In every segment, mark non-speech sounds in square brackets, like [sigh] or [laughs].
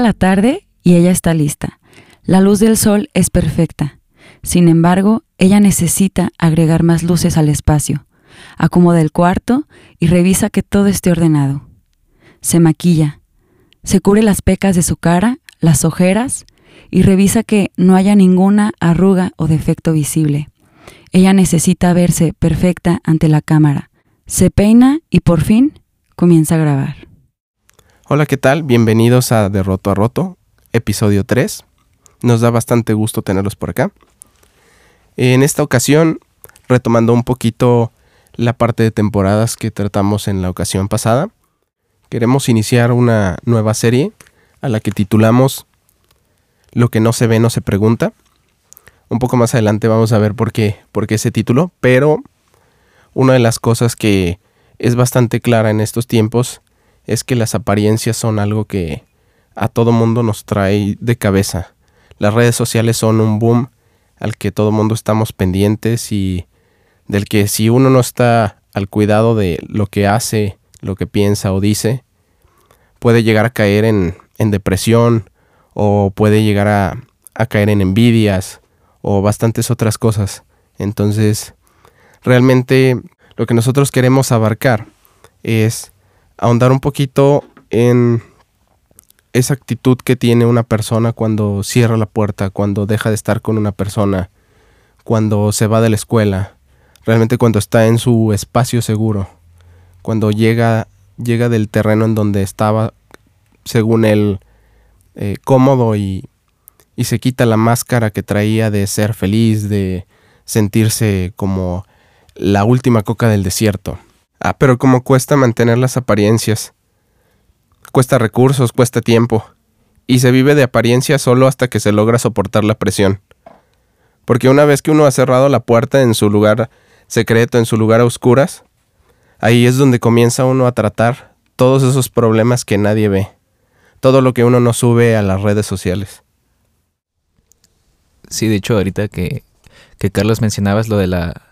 La tarde y ella está lista. La luz del sol es perfecta. Sin embargo, ella necesita agregar más luces al espacio. Acomoda el cuarto y revisa que todo esté ordenado. Se maquilla. Se cubre las pecas de su cara, las ojeras y revisa que no haya ninguna arruga o defecto visible. Ella necesita verse perfecta ante la cámara. Se peina y por fin comienza a grabar. Hola, ¿qué tal? Bienvenidos a De Roto a Roto, episodio 3. Nos da bastante gusto tenerlos por acá. En esta ocasión, retomando un poquito la parte de temporadas que tratamos en la ocasión pasada, queremos iniciar una nueva serie a la que titulamos Lo que no se ve no se pregunta. Un poco más adelante vamos a ver por qué, por qué ese título, pero una de las cosas que es bastante clara en estos tiempos es que las apariencias son algo que a todo mundo nos trae de cabeza. Las redes sociales son un boom al que todo mundo estamos pendientes y del que si uno no está al cuidado de lo que hace, lo que piensa o dice, puede llegar a caer en, en depresión o puede llegar a, a caer en envidias o bastantes otras cosas. Entonces, realmente lo que nosotros queremos abarcar es ahondar un poquito en esa actitud que tiene una persona cuando cierra la puerta, cuando deja de estar con una persona, cuando se va de la escuela, realmente cuando está en su espacio seguro, cuando llega, llega del terreno en donde estaba, según él, eh, cómodo y, y se quita la máscara que traía de ser feliz, de sentirse como la última coca del desierto. Ah, pero como cuesta mantener las apariencias. Cuesta recursos, cuesta tiempo. Y se vive de apariencia solo hasta que se logra soportar la presión. Porque una vez que uno ha cerrado la puerta en su lugar secreto, en su lugar a oscuras, ahí es donde comienza uno a tratar todos esos problemas que nadie ve. Todo lo que uno no sube a las redes sociales. Sí, de hecho, ahorita que, que Carlos mencionabas lo de la,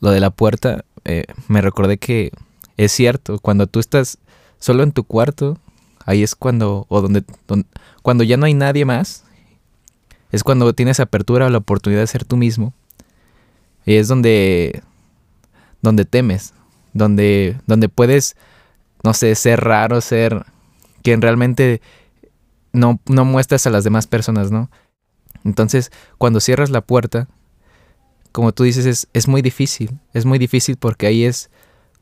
lo de la puerta, eh, me recordé que es cierto, cuando tú estás solo en tu cuarto, ahí es cuando, o donde, cuando ya no hay nadie más, es cuando tienes apertura o la oportunidad de ser tú mismo. Y es donde, donde temes, donde, donde puedes, no sé, ser raro, ser quien realmente no, no muestras a las demás personas, ¿no? Entonces, cuando cierras la puerta, como tú dices, es, es muy difícil. Es muy difícil porque ahí es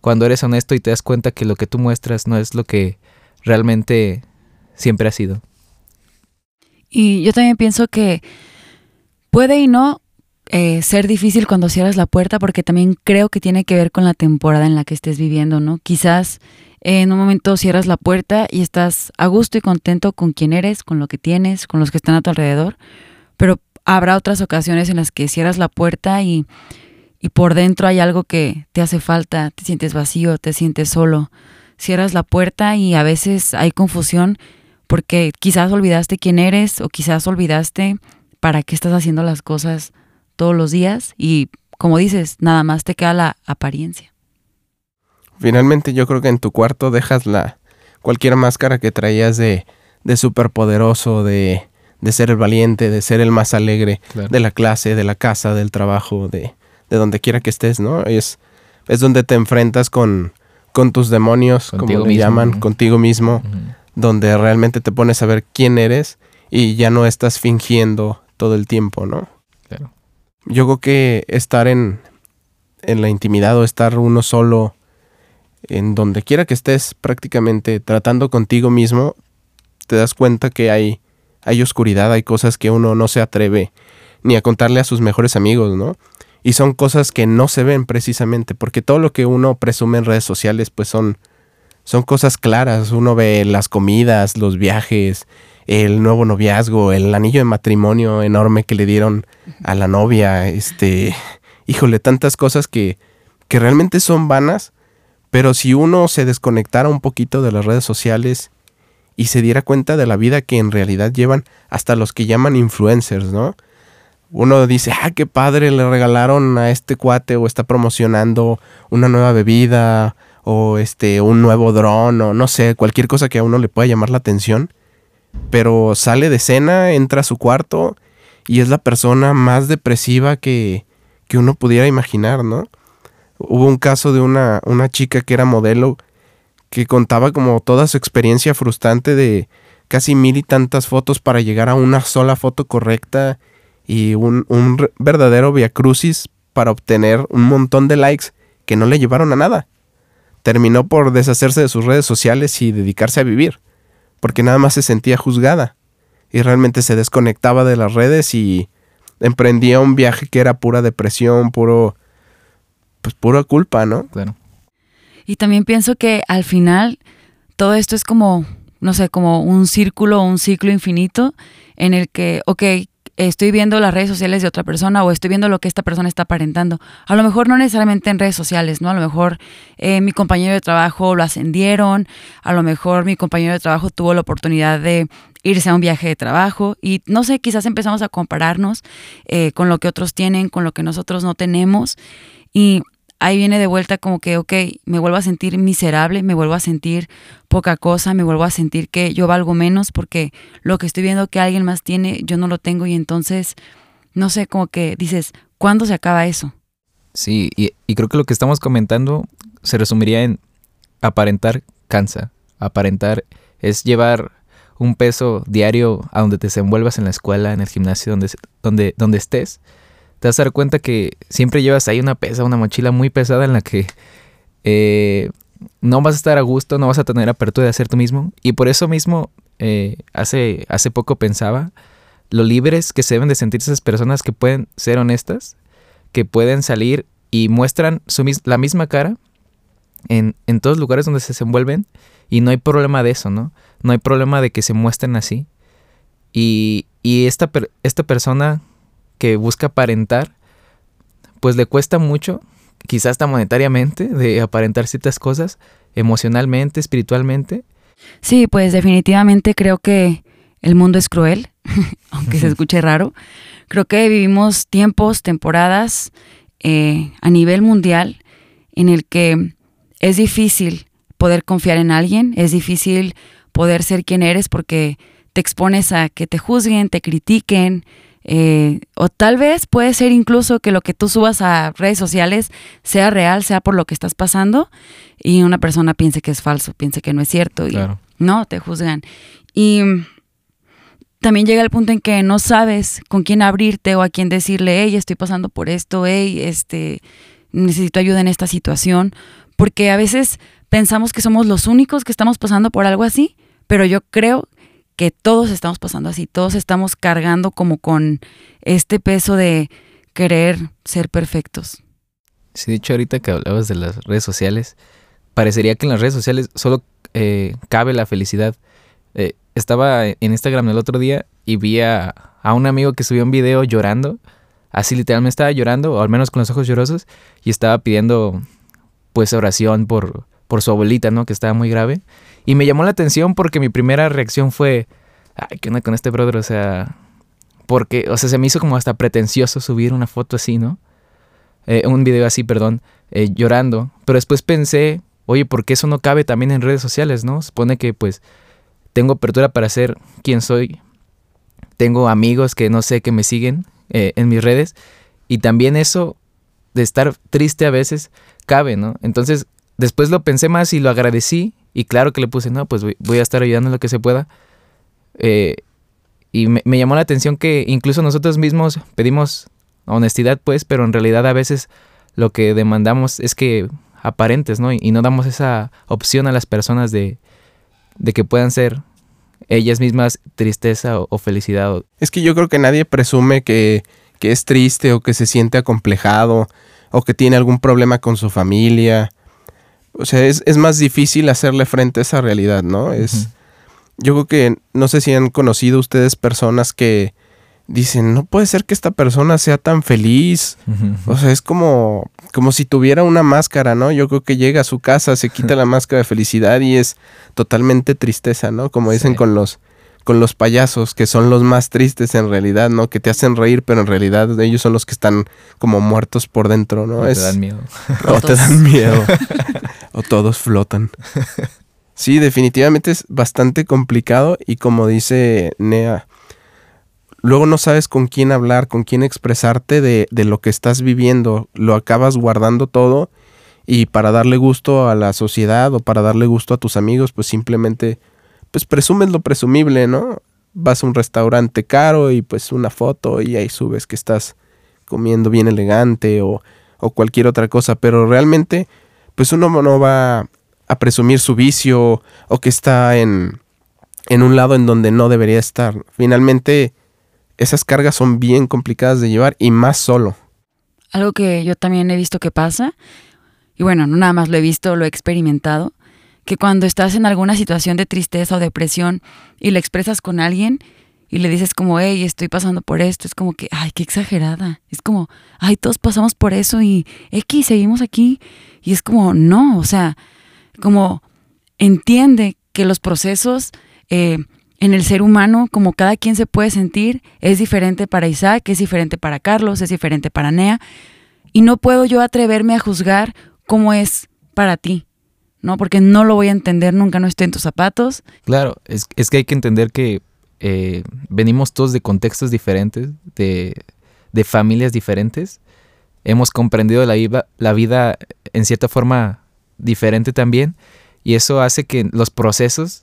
cuando eres honesto y te das cuenta que lo que tú muestras no es lo que realmente siempre ha sido. Y yo también pienso que puede y no eh, ser difícil cuando cierras la puerta porque también creo que tiene que ver con la temporada en la que estés viviendo, ¿no? Quizás en un momento cierras la puerta y estás a gusto y contento con quien eres, con lo que tienes, con los que están a tu alrededor, pero habrá otras ocasiones en las que cierras la puerta y, y por dentro hay algo que te hace falta, te sientes vacío, te sientes solo. Cierras la puerta y a veces hay confusión porque quizás olvidaste quién eres o quizás olvidaste para qué estás haciendo las cosas todos los días y como dices, nada más te queda la apariencia. Finalmente yo creo que en tu cuarto dejas la cualquier máscara que traías de, de superpoderoso, de, de ser el valiente, de ser el más alegre de la clase, de la casa, del trabajo, de, de donde quiera que estés, ¿no? Es, es donde te enfrentas con, con tus demonios, como le llaman, contigo mismo, donde realmente te pones a ver quién eres y ya no estás fingiendo todo el tiempo, ¿no? Claro. Yo creo que estar en, en la intimidad o estar uno solo, en donde quiera que estés prácticamente tratando contigo mismo, te das cuenta que hay hay oscuridad, hay cosas que uno no se atreve ni a contarle a sus mejores amigos, ¿no? Y son cosas que no se ven precisamente, porque todo lo que uno presume en redes sociales, pues son, son cosas claras. Uno ve las comidas, los viajes, el nuevo noviazgo, el anillo de matrimonio enorme que le dieron a la novia, este, [laughs] híjole, tantas cosas que, que realmente son vanas, pero si uno se desconectara un poquito de las redes sociales y se diera cuenta de la vida que en realidad llevan hasta los que llaman influencers, ¿no? Uno dice, ah, qué padre, le regalaron a este cuate o está promocionando una nueva bebida o este un nuevo dron o no sé, cualquier cosa que a uno le pueda llamar la atención. pero sale de cena, entra a su cuarto y es la persona más depresiva que, que uno pudiera imaginar, ¿no? Hubo un caso de una, una chica que era modelo que contaba como toda su experiencia frustrante de casi mil y tantas fotos para llegar a una sola foto correcta y un, un verdadero viacrucis para obtener un montón de likes que no le llevaron a nada. Terminó por deshacerse de sus redes sociales y dedicarse a vivir, porque nada más se sentía juzgada y realmente se desconectaba de las redes y emprendía un viaje que era pura depresión, puro pues pura culpa, ¿no? Claro. Y también pienso que al final todo esto es como, no sé, como un círculo, un ciclo infinito en el que, ok, estoy viendo las redes sociales de otra persona o estoy viendo lo que esta persona está aparentando. A lo mejor no necesariamente en redes sociales, ¿no? A lo mejor eh, mi compañero de trabajo lo ascendieron, a lo mejor mi compañero de trabajo tuvo la oportunidad de irse a un viaje de trabajo y no sé, quizás empezamos a compararnos eh, con lo que otros tienen, con lo que nosotros no tenemos y ahí viene de vuelta como que, ok, me vuelvo a sentir miserable, me vuelvo a sentir poca cosa, me vuelvo a sentir que yo valgo menos porque lo que estoy viendo que alguien más tiene, yo no lo tengo y entonces, no sé, como que dices, ¿cuándo se acaba eso? Sí, y, y creo que lo que estamos comentando se resumiría en aparentar cansa, aparentar es llevar un peso diario a donde te desenvuelvas en la escuela, en el gimnasio, donde, donde, donde estés te vas a dar cuenta que siempre llevas ahí una pesa, una mochila muy pesada en la que eh, no vas a estar a gusto, no vas a tener apertura de hacer tú mismo. Y por eso mismo, eh, hace, hace poco pensaba lo libres que se deben de sentir esas personas que pueden ser honestas, que pueden salir y muestran la misma cara en, en todos lugares donde se desenvuelven y no hay problema de eso, ¿no? No hay problema de que se muestren así. Y, y esta, esta persona que busca aparentar, pues le cuesta mucho, quizás hasta monetariamente, de aparentar ciertas cosas, emocionalmente, espiritualmente. Sí, pues definitivamente creo que el mundo es cruel, [laughs] aunque se escuche raro. Creo que vivimos tiempos, temporadas eh, a nivel mundial en el que es difícil poder confiar en alguien, es difícil poder ser quien eres porque te expones a que te juzguen, te critiquen, eh, o tal vez puede ser incluso que lo que tú subas a redes sociales sea real, sea por lo que estás pasando, y una persona piense que es falso, piense que no es cierto, y no, te juzgan. Y también llega el punto en que no sabes con quién abrirte o a quién decirle, hey, estoy pasando por esto, hey, este, necesito ayuda en esta situación, porque a veces pensamos que somos los únicos que estamos pasando por algo así, pero yo creo que todos estamos pasando así, todos estamos cargando como con este peso de querer ser perfectos. Sí, de hecho ahorita que hablabas de las redes sociales, parecería que en las redes sociales solo eh, cabe la felicidad. Eh, estaba en Instagram el otro día y vi a, un amigo que subió un video llorando, así literalmente estaba llorando, o al menos con los ojos llorosos, y estaba pidiendo pues oración por, por su abuelita, ¿no? Que estaba muy grave. Y me llamó la atención porque mi primera reacción fue, ay, ¿qué onda con este brother? O sea, porque, o sea, se me hizo como hasta pretencioso subir una foto así, ¿no? Eh, un video así, perdón, eh, llorando. Pero después pensé, oye, ¿por qué eso no cabe también en redes sociales, no? Supone que pues tengo apertura para ser quien soy. Tengo amigos que no sé, que me siguen eh, en mis redes. Y también eso de estar triste a veces cabe, ¿no? Entonces, después lo pensé más y lo agradecí y claro que le puse, no, pues voy, a estar ayudando en lo que se pueda. Eh, y me, llamó la atención que incluso nosotros mismos pedimos honestidad, pues, pero en realidad a veces lo que demandamos es que aparentes, ¿no? Y, no damos esa opción a las personas de, de que puedan ser ellas mismas tristeza o, felicidad. Es que yo creo que nadie presume que, que es triste o que se siente acomplejado o que tiene algún problema con su familia o sea, es, más difícil hacerle frente a esa realidad, ¿no? Es. Yo creo que no sé si han conocido ustedes personas que dicen, no puede ser que esta persona sea tan feliz. O sea, es como, como si tuviera una máscara, ¿no? Yo creo que llega a su casa, se quita la [laughs] máscara de felicidad y es totalmente tristeza, ¿no? Como dicen con los con los payasos, que son los más tristes en realidad, ¿no? Que te hacen reír, pero en realidad ellos son los que están como muertos por dentro, ¿no? O te dan miedo. [laughs] O te dan miedo. [laughs] o todos flotan. [laughs] Sí, definitivamente es bastante complicado y como dice Nea, luego no sabes con quién hablar, con quién expresarte de, de, lo que estás viviendo, lo acabas guardando todo y para darle gusto a la sociedad o para darle gusto a tus amigos, pues simplemente, pues presumes lo presumible, ¿no? Vas a un restaurante caro y pues una foto y ahí subes que estás comiendo bien elegante o, o cualquier otra cosa, pero realmente, pues uno no va a presumir su vicio o que está en, en un lado en donde no debería estar. Finalmente, esas cargas son bien complicadas de llevar y más solo. Algo que yo también he visto que pasa, y bueno, no nada más lo he visto, lo he experimentado, que cuando estás en alguna situación de tristeza o depresión y le expresas con alguien y le dices como, hey, estoy pasando por esto, es como que, ay, qué exagerada. Es como, ay, todos pasamos por eso y X, seguimos aquí. Y es como, no, o sea, como entiende que los procesos eh, en el ser humano, como cada quien se puede sentir, es diferente para Isaac, es diferente para Carlos, es diferente para Nea, y no puedo yo atreverme a juzgar cómo es para ti, ¿no? Porque no lo voy a entender, nunca no estoy en tus zapatos. Claro, es, es que hay que entender que eh, venimos todos de contextos diferentes, de, de, familias diferentes, hemos comprendido la vida, la vida en cierta forma diferente también, y eso hace que los procesos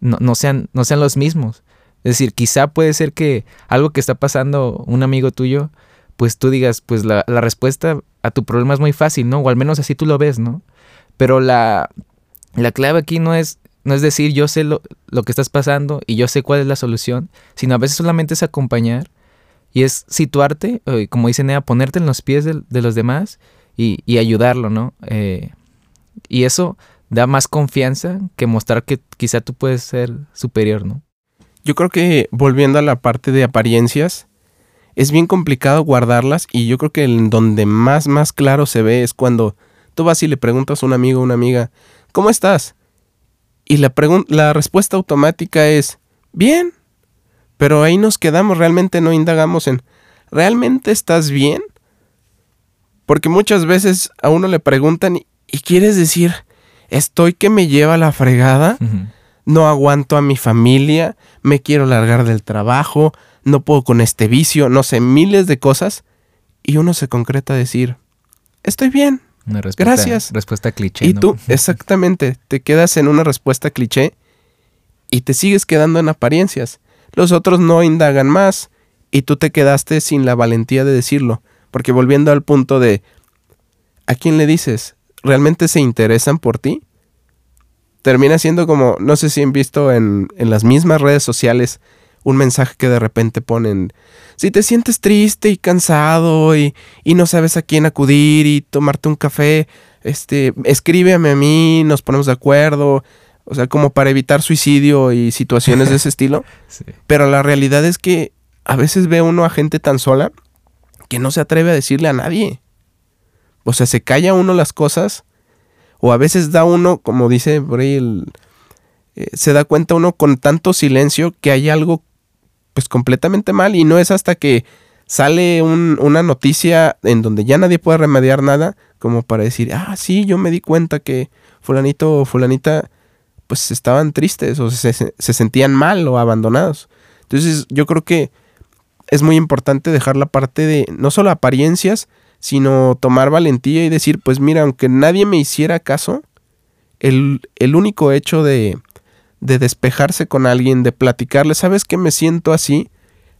no, sean, no sean los mismos. Es decir, quizá puede ser que algo que está pasando un amigo tuyo, pues tú digas, pues la, la, respuesta a tu problema es muy fácil, ¿no? O al menos así tú lo ves, ¿no? Pero la, la clave aquí no es, no es decir yo sé lo, lo, que estás pasando y yo sé cuál es la solución, sino a veces solamente es acompañar y es situarte, eh, como dice Nea, ponerte en los pies de, de los demás y, y ayudarlo, ¿no? Eh, y eso da más confianza que mostrar que quizá tú puedes ser superior, ¿no? Yo creo que volviendo a la parte de apariencias, es bien complicado guardarlas y yo creo que en donde más, más claro se ve es cuando tú vas y le preguntas a un amigo o una amiga, ¿cómo estás? Y la, la respuesta automática es, bien. Pero ahí nos quedamos, realmente no indagamos en, ¿realmente estás bien? Porque muchas veces a uno le preguntan y quieres decir, estoy que me lleva la fregada, uh -huh. no aguanto a mi familia, me quiero largar del trabajo, no puedo con este vicio, no sé, miles de cosas, y uno se concreta a decir, estoy bien, una respuesta, gracias. Respuesta cliché. Y ¿no? tú, [laughs] exactamente, te quedas en una respuesta cliché y te sigues quedando en apariencias. Los otros no indagan más y tú te quedaste sin la valentía de decirlo. Porque volviendo al punto de, ¿a quién le dices? ¿Realmente se interesan por ti? Termina siendo como, no sé si han visto en, en las mismas redes sociales un mensaje que de repente ponen, si te sientes triste y cansado y, y, no sabes a quién acudir y tomarte un café, este, escríbeme a mí, nos ponemos de acuerdo, o sea, como para evitar suicidio y situaciones de ese [laughs] estilo. Sí. Pero la realidad es que a veces ve uno a gente tan sola que no se atreve a decirle a nadie. O sea, se calla uno las cosas o a veces da uno, como dice por ahí, el, eh, se da cuenta uno con tanto silencio que hay algo pues completamente mal y no es hasta que sale un, una noticia en donde ya nadie puede remediar nada como para decir, ah, sí, yo me di cuenta que fulanito o fulanita pues estaban tristes o se, se sentían mal o abandonados. Entonces yo creo que es muy importante dejar la parte de no solo apariencias, sino tomar valentía y decir, pues mira, aunque nadie me hiciera caso, el, el único hecho de, de despejarse con alguien, de platicarle, ¿sabes que me siento así?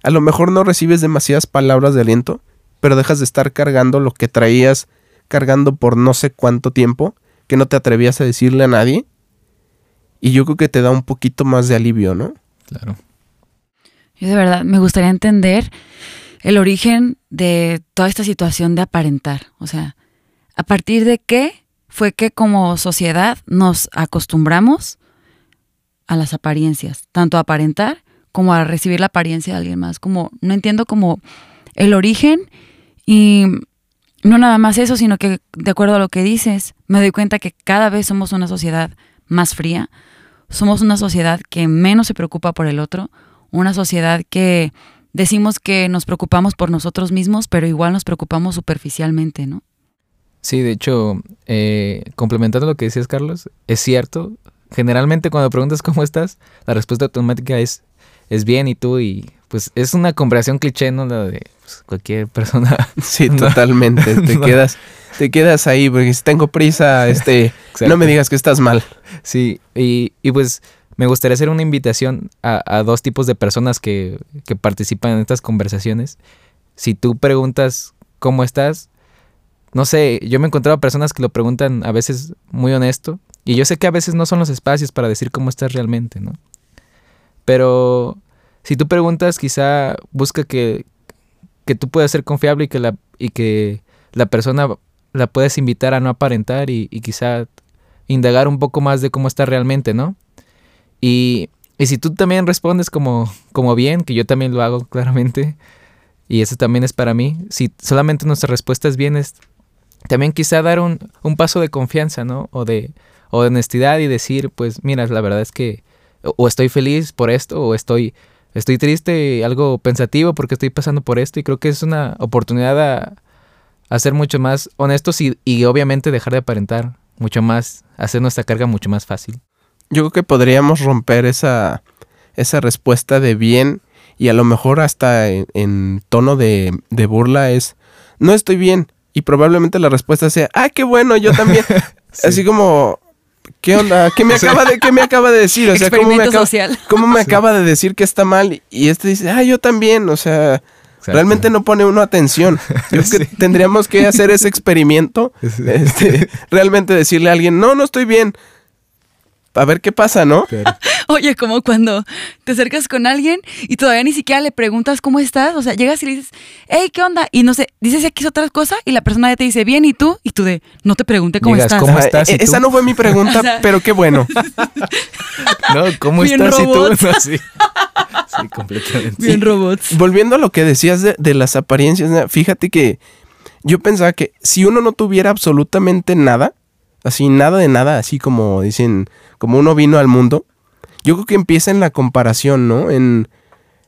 A lo mejor no recibes demasiadas palabras de aliento, pero dejas de estar cargando lo que traías cargando por no sé cuánto tiempo, que no te atrevías a decirle a nadie. Y yo creo que te da un poquito más de alivio, ¿no? Claro. Yo de verdad me gustaría entender el origen de toda esta situación de aparentar. O sea, ¿a partir de qué fue que como sociedad nos acostumbramos a las apariencias? Tanto a aparentar como a recibir la apariencia de alguien más. Como, no entiendo como el origen y no nada más eso, sino que de acuerdo a lo que dices, me doy cuenta que cada vez somos una sociedad más fría, somos una sociedad que menos se preocupa por el otro, una sociedad que decimos que nos preocupamos por nosotros mismos, pero igual nos preocupamos superficialmente, ¿no? Sí, de hecho, eh, complementando lo que decías, Carlos, es cierto generalmente cuando preguntas cómo estás, la respuesta automática es, es bien y tú y pues es una conversación cliché, ¿no? La de pues, cualquier [laughs] persona. Sí, totalmente. [laughs] Te quedas, te quedas ahí, porque si tengo prisa, [laughs] este, no me digas que estás mal. Sí, y, y pues me gustaría hacer una invitación a, a dos tipos de personas que, que, participan en estas conversaciones. Si tú preguntas cómo estás, no sé, yo me he encontrado personas que lo preguntan a veces muy honesto, y yo sé que a veces no son los espacios para decir cómo estás realmente, ¿no? Pero si tú preguntas, quizá busca que, que tú puedas ser confiable y que la, y que la persona la puedas invitar a no aparentar y, y quizá indagar un poco más de cómo está realmente, ¿no? Y, y si tú también respondes como, como bien, que yo también lo hago claramente, y eso también es para mí, si solamente nuestra respuesta es bien, es también quizá dar un, un paso de confianza, ¿no? O de, honestidad y decir, pues mira, la verdad es que o estoy feliz por esto o estoy estoy triste, algo pensativo porque estoy pasando por esto y creo que es una oportunidad a, a ser mucho más honestos y, y, obviamente dejar de aparentar mucho más, hacer nuestra carga mucho más fácil. Yo creo que podríamos romper esa, esa respuesta de bien y a lo mejor hasta en, en tono de, de, burla es, no estoy bien. Y probablemente la respuesta sea, ah, qué bueno, yo también. [laughs] sí. Así como, ¿Qué onda? ¿Qué me acaba de, qué me acaba de decir? O sea, ¿cómo me, acaba, ¿cómo me sí. acaba de decir que está mal? Y este dice, ah, yo también. O sea, Exacto. realmente no pone uno atención. Yo creo que [laughs] tendríamos que hacer ese experimento. [laughs] Este, realmente decirle a alguien, no, no estoy bien. A ver qué pasa, ¿no? Claro. [laughs] Oye, como cuando te acercas con alguien y todavía ni siquiera le preguntas cómo estás. O sea, llegas y le dices, hey, ¿qué onda? Y no sé, dices aquí otra cosa y la persona ya te dice, bien, ¿y tú? Y tú de, no te pregunté cómo Llegas, estás. ¿Cómo estás? Eh, esa no fue mi pregunta, [laughs] o sea, pero qué bueno. [laughs] no, ¿cómo Bien estás? robots. Y tú? No, sí. sí, completamente. Bien robots. Volviendo a lo que decías de, de las apariencias, fíjate que yo pensaba que si uno no tuviera absolutamente nada, así nada de nada, así como dicen, como uno vino al mundo, yo creo que empieza en la comparación, ¿no? En,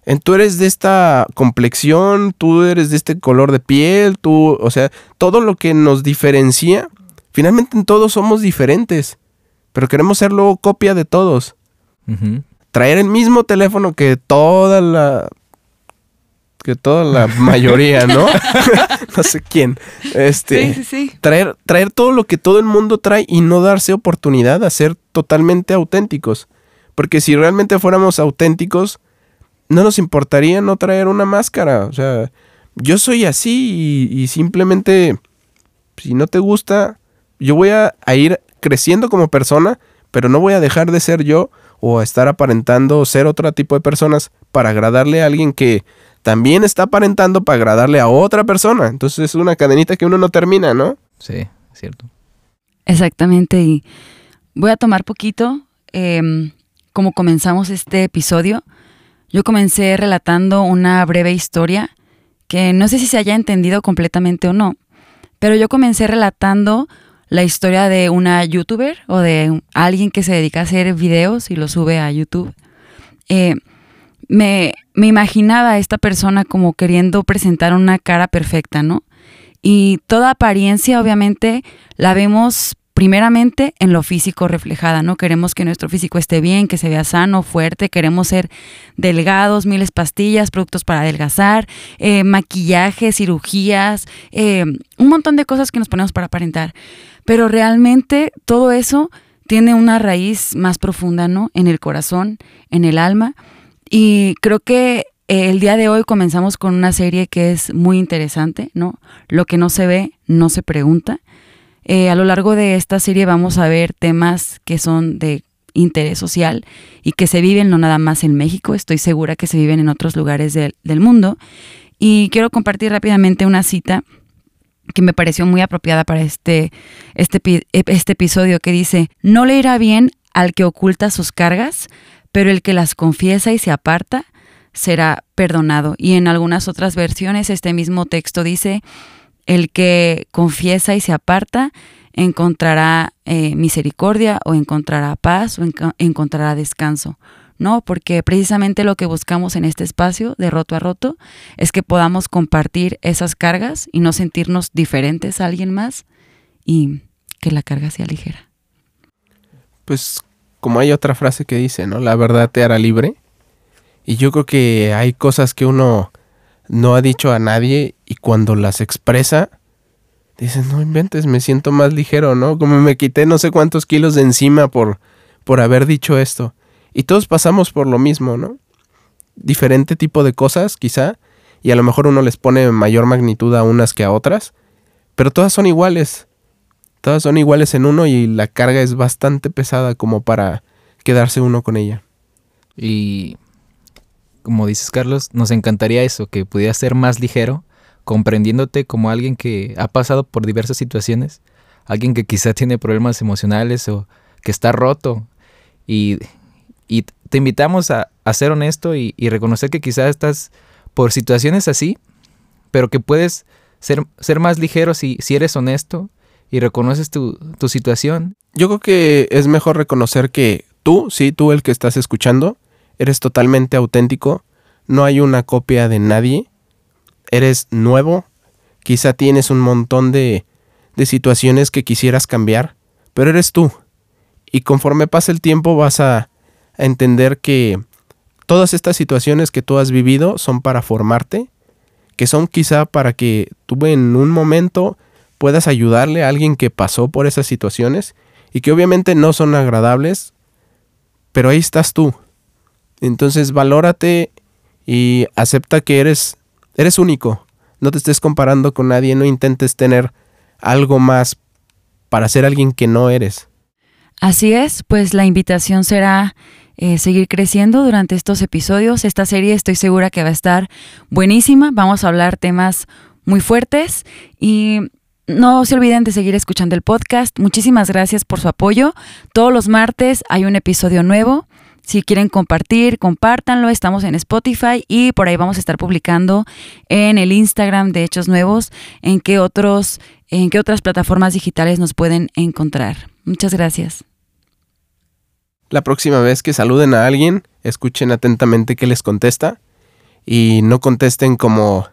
en tú eres de esta complexión, tú eres de este color de piel, tú, o sea, todo lo que nos diferencia, finalmente en todos somos diferentes, pero queremos ser luego copia de todos. Uh -huh. Traer el mismo teléfono que toda la que toda la [laughs] mayoría, ¿no? [laughs] no sé quién. Este, sí, sí, sí. Traer, traer todo lo que todo el mundo trae y no darse oportunidad a ser totalmente auténticos. Porque si realmente fuéramos auténticos, no nos importaría no traer una máscara. O sea, yo soy así y, y simplemente, si no te gusta, yo voy a, a, ir creciendo como persona, pero no voy a dejar de ser yo o a estar aparentando ser otro tipo de personas para agradarle a alguien que también está aparentando para agradarle a otra persona. Entonces es una cadenita que uno no termina, ¿no? Sí, es cierto. Exactamente. Y voy a tomar poquito, eh, como comenzamos este episodio. Yo comencé relatando una breve historia que no sé si se haya entendido completamente o no, pero yo comencé relatando la historia de una youtuber o de alguien que se dedica a hacer videos y lo sube a YouTube. Eh, me, me, imaginaba a esta persona como queriendo presentar una cara perfecta, ¿no? Y toda apariencia, obviamente, la vemos primeramente en lo físico reflejada, ¿no? Queremos que nuestro físico esté bien, que se vea sano, fuerte, queremos ser delgados, miles pastillas, productos para adelgazar, eh, maquillaje, cirugías, eh, un montón de cosas que nos ponemos para aparentar. Pero realmente todo eso tiene una raíz más profunda, ¿no? En el corazón, en el alma. Y creo que el día de hoy comenzamos con una serie que es muy interesante, ¿no? Lo que no se ve, no se pregunta. Eh, a lo largo de esta serie vamos a ver temas que son de interés social y que se viven no nada más en México, estoy segura que se viven en otros lugares de, del mundo. Y quiero compartir rápidamente una cita que me pareció muy apropiada para este, este, este episodio que dice, no le irá bien al que oculta sus cargas, pero el que las confiesa y se aparta será perdonado. Y en algunas otras versiones este mismo texto dice, el que confiesa y se aparta encontrará eh, misericordia o encontrará paz o enco encontrará descanso. ¿no? Porque precisamente lo que buscamos en este espacio de roto a roto es que podamos compartir esas cargas y no sentirnos diferentes a alguien más y que la carga sea ligera. Pues como hay otra frase que dice, ¿no? La verdad te hará libre. Y yo creo que hay cosas que uno no ha dicho a nadie y cuando las expresa, dices, no inventes, me siento más ligero, ¿no? Como me quité no sé cuántos kilos de encima por, por haber dicho esto. Y todos pasamos por lo mismo, ¿no? Diferente tipo de cosas, quizá, y a lo mejor uno les pone mayor magnitud a unas que a otras, pero todas son iguales. Son iguales en uno y la carga es bastante pesada como para quedarse uno con ella. Y como dices Carlos, nos encantaría eso, que pudieras ser más ligero, comprendiéndote como alguien que ha pasado por diversas situaciones, alguien que quizá tiene problemas emocionales o que está roto. Y, y te invitamos a, a ser honesto y, reconocer que quizá estás por situaciones así, pero que puedes ser, ser más ligero si eres honesto y reconoces tu, tu situación. Yo creo que es mejor reconocer que tú, sí, tú el que estás escuchando, eres totalmente auténtico, no hay una copia de nadie, eres nuevo, quizá tienes un montón de, de situaciones que quisieras cambiar, pero eres tú. Y conforme pasa el tiempo vas a, a entender que todas estas situaciones que tú has vivido son para formarte, que son quizá para que tú en un momento puedas ayudarle a alguien que pasó por esas situaciones y que obviamente no son agradables, pero ahí estás tú. Entonces valórate y acepta que eres eres único. No te estés comparando con nadie, no intentes tener algo más para ser alguien que no eres. Así es, pues la invitación será eh, seguir creciendo durante estos episodios. Esta serie estoy segura que va a estar buenísima. Vamos a hablar temas muy fuertes y no se olviden de seguir escuchando el podcast. Muchísimas gracias por su apoyo. Todos los martes hay un episodio nuevo. Si quieren compartir, compártanlo. Estamos en Spotify y por ahí vamos a estar publicando en el Instagram de Hechos Nuevos en qué otros, en qué otras plataformas digitales nos pueden encontrar. Muchas gracias. La próxima vez que saluden a alguien, escuchen atentamente qué les contesta y no contesten como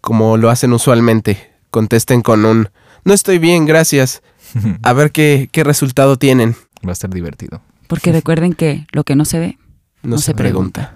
como lo hacen usualmente. Contesten con un no estoy bien, gracias. [laughs] A ver qué, qué resultado tienen. Va a estar divertido. Porque recuerden que lo que no se ve No, se, pregunta.